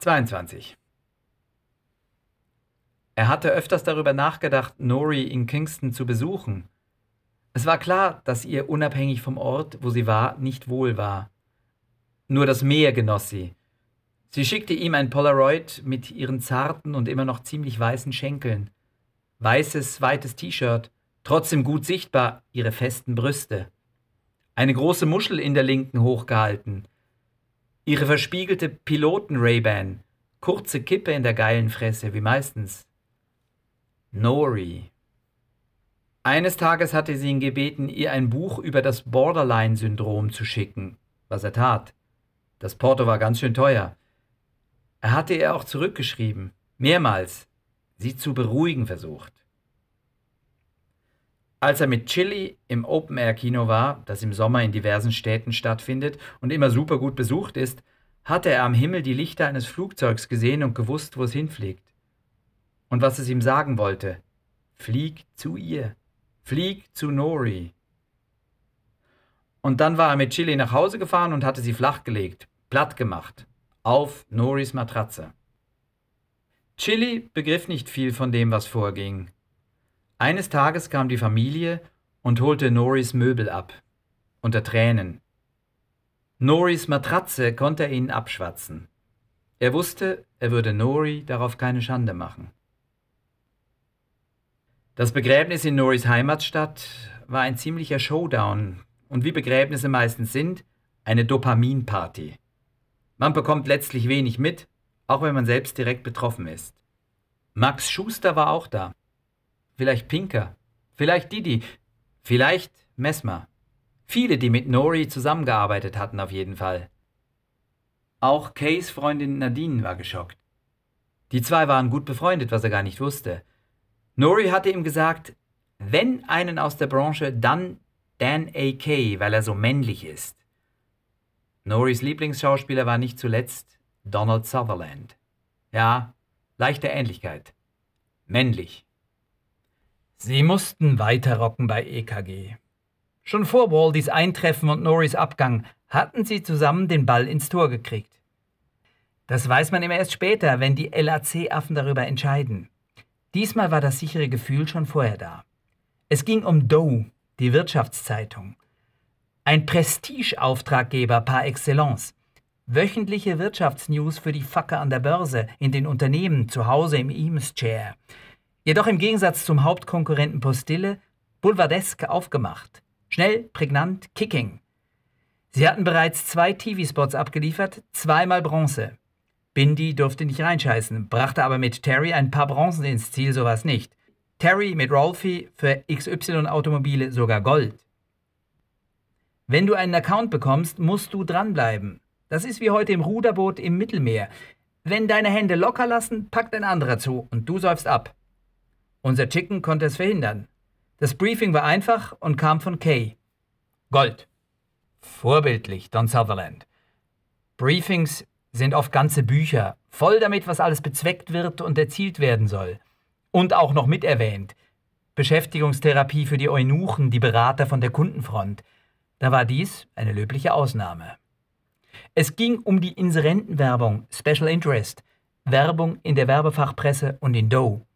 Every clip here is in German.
22. Er hatte öfters darüber nachgedacht, Nori in Kingston zu besuchen. Es war klar, dass ihr unabhängig vom Ort, wo sie war, nicht wohl war. Nur das Meer genoss sie. Sie schickte ihm ein Polaroid mit ihren zarten und immer noch ziemlich weißen Schenkeln. Weißes, weites T-Shirt, trotzdem gut sichtbar ihre festen Brüste. Eine große Muschel in der linken hochgehalten. Ihre verspiegelte Piloten-Ray-Ban, kurze Kippe in der geilen Fresse, wie meistens. Nori. Eines Tages hatte sie ihn gebeten, ihr ein Buch über das Borderline-Syndrom zu schicken, was er tat. Das Porto war ganz schön teuer. Er hatte ihr auch zurückgeschrieben, mehrmals, sie zu beruhigen versucht. Als er mit Chili im Open-Air-Kino war, das im Sommer in diversen Städten stattfindet und immer super gut besucht ist, hatte er am Himmel die Lichter eines Flugzeugs gesehen und gewusst, wo es hinfliegt und was es ihm sagen wollte. Flieg zu ihr. Flieg zu Nori. Und dann war er mit Chili nach Hause gefahren und hatte sie flachgelegt, platt gemacht, auf Noris Matratze. Chili begriff nicht viel von dem, was vorging. Eines Tages kam die Familie und holte Noris Möbel ab, unter Tränen. Noris Matratze konnte er ihnen abschwatzen. Er wusste, er würde Nori darauf keine Schande machen. Das Begräbnis in Noris Heimatstadt war ein ziemlicher Showdown und wie Begräbnisse meistens sind, eine Dopaminparty. Man bekommt letztlich wenig mit, auch wenn man selbst direkt betroffen ist. Max Schuster war auch da. Vielleicht Pinker, vielleicht Didi, vielleicht Mesmer. Viele, die mit Nori zusammengearbeitet hatten, auf jeden Fall. Auch Kays Freundin Nadine war geschockt. Die zwei waren gut befreundet, was er gar nicht wusste. Nori hatte ihm gesagt, wenn einen aus der Branche, dann Dan A.K., weil er so männlich ist. Noris Lieblingsschauspieler war nicht zuletzt Donald Sutherland. Ja, leichte Ähnlichkeit. Männlich. Sie mussten weiterrocken bei EKG. Schon vor Waldys Eintreffen und Norris Abgang hatten sie zusammen den Ball ins Tor gekriegt. Das weiß man immer erst später, wenn die LAC-Affen darüber entscheiden. Diesmal war das sichere Gefühl schon vorher da. Es ging um Doe, die Wirtschaftszeitung. Ein Prestigeauftraggeber par excellence. Wöchentliche Wirtschaftsnews für die Facke an der Börse, in den Unternehmen, zu Hause im Eames Chair. Jedoch im Gegensatz zum Hauptkonkurrenten Postille boulevardesk aufgemacht. Schnell, prägnant, kicking. Sie hatten bereits zwei TV-Spots abgeliefert, zweimal Bronze. Bindi durfte nicht reinscheißen, brachte aber mit Terry ein paar Bronzen ins Ziel, sowas nicht. Terry mit Rolfie für XY-Automobile sogar Gold. Wenn du einen Account bekommst, musst du dranbleiben. Das ist wie heute im Ruderboot im Mittelmeer. Wenn deine Hände locker lassen, packt ein anderer zu und du säufst ab. Unser Chicken konnte es verhindern. Das Briefing war einfach und kam von Kay. Gold. Vorbildlich, Don Sutherland. Briefings sind oft ganze Bücher, voll damit, was alles bezweckt wird und erzielt werden soll. Und auch noch miterwähnt. Beschäftigungstherapie für die Eunuchen, die Berater von der Kundenfront. Da war dies eine löbliche Ausnahme. Es ging um die Inserentenwerbung, Special Interest, Werbung in der Werbefachpresse und in Doe.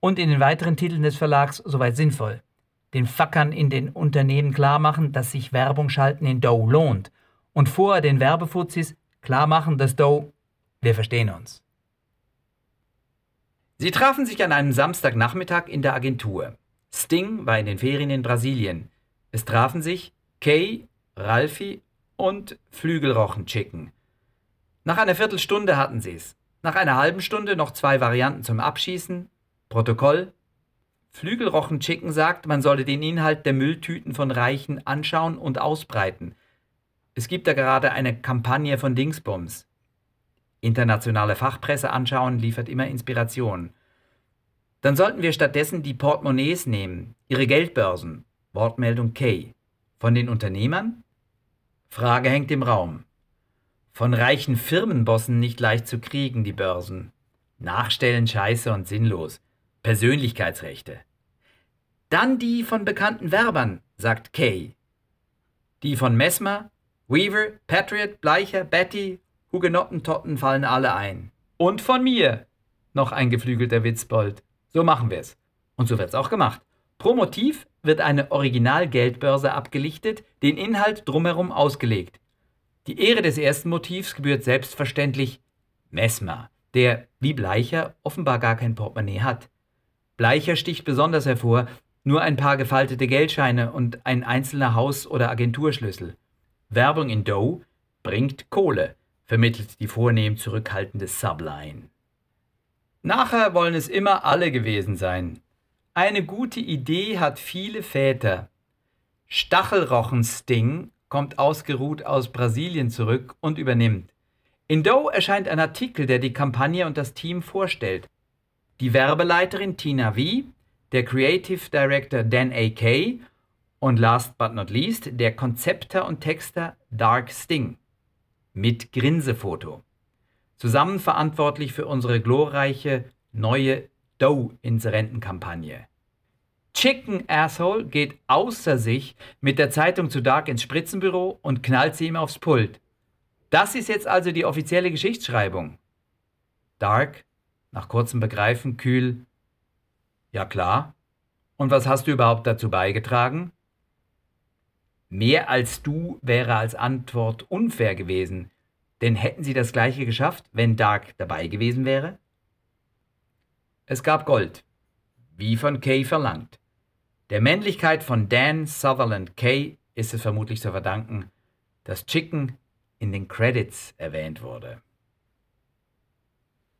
Und in den weiteren Titeln des Verlags soweit sinnvoll. Den Fackern in den Unternehmen klarmachen, dass sich Werbung schalten in Doe lohnt. Und vorher den Werbefuzis klar machen, dass Doe, wir verstehen uns. Sie trafen sich an einem Samstagnachmittag in der Agentur. Sting war in den Ferien in Brasilien. Es trafen sich Kay, Ralphie und Flügelrochen Chicken. Nach einer Viertelstunde hatten sie es. Nach einer halben Stunde noch zwei Varianten zum Abschießen. Protokoll. Flügelrochen Chicken sagt, man solle den Inhalt der Mülltüten von Reichen anschauen und ausbreiten. Es gibt da gerade eine Kampagne von Dingsbums. Internationale Fachpresse anschauen liefert immer Inspiration. Dann sollten wir stattdessen die Portemonnaies nehmen, ihre Geldbörsen. Wortmeldung K. Von den Unternehmern? Frage hängt im Raum. Von reichen Firmenbossen nicht leicht zu kriegen, die Börsen. Nachstellen scheiße und sinnlos. Persönlichkeitsrechte. Dann die von bekannten Werbern, sagt Kay. Die von Messmer, Weaver, Patriot, Bleicher, Betty Hugenottentotten fallen alle ein. Und von mir. Noch ein geflügelter Witzbold. So machen wir's. Und so wird's auch gemacht. Pro Motiv wird eine Originalgeldbörse abgelichtet, den Inhalt drumherum ausgelegt. Die Ehre des ersten Motivs gebührt selbstverständlich Mesmer, der, wie Bleicher, offenbar gar kein Portemonnaie hat. Bleicher sticht besonders hervor, nur ein paar gefaltete Geldscheine und ein einzelner Haus- oder Agenturschlüssel. Werbung in Doe bringt Kohle, vermittelt die vornehm zurückhaltende Subline. Nachher wollen es immer alle gewesen sein. Eine gute Idee hat viele Väter. Stachelrochen-Sting kommt ausgeruht aus Brasilien zurück und übernimmt. In Doe erscheint ein Artikel, der die Kampagne und das Team vorstellt. Die Werbeleiterin Tina V., der Creative Director Dan A.K. und last but not least der Konzepter und Texter Dark Sting. Mit Grinsefoto. Zusammen verantwortlich für unsere glorreiche neue Doe-Inserentenkampagne. Chicken Asshole geht außer sich mit der Zeitung zu Dark ins Spritzenbüro und knallt sie ihm aufs Pult. Das ist jetzt also die offizielle Geschichtsschreibung. Dark, nach kurzem Begreifen, kühl. Ja klar. Und was hast du überhaupt dazu beigetragen? Mehr als du wäre als Antwort unfair gewesen, denn hätten sie das gleiche geschafft, wenn Dark dabei gewesen wäre? Es gab Gold, wie von Kay verlangt. Der Männlichkeit von Dan Sutherland Kay ist es vermutlich zu verdanken, dass Chicken in den Credits erwähnt wurde.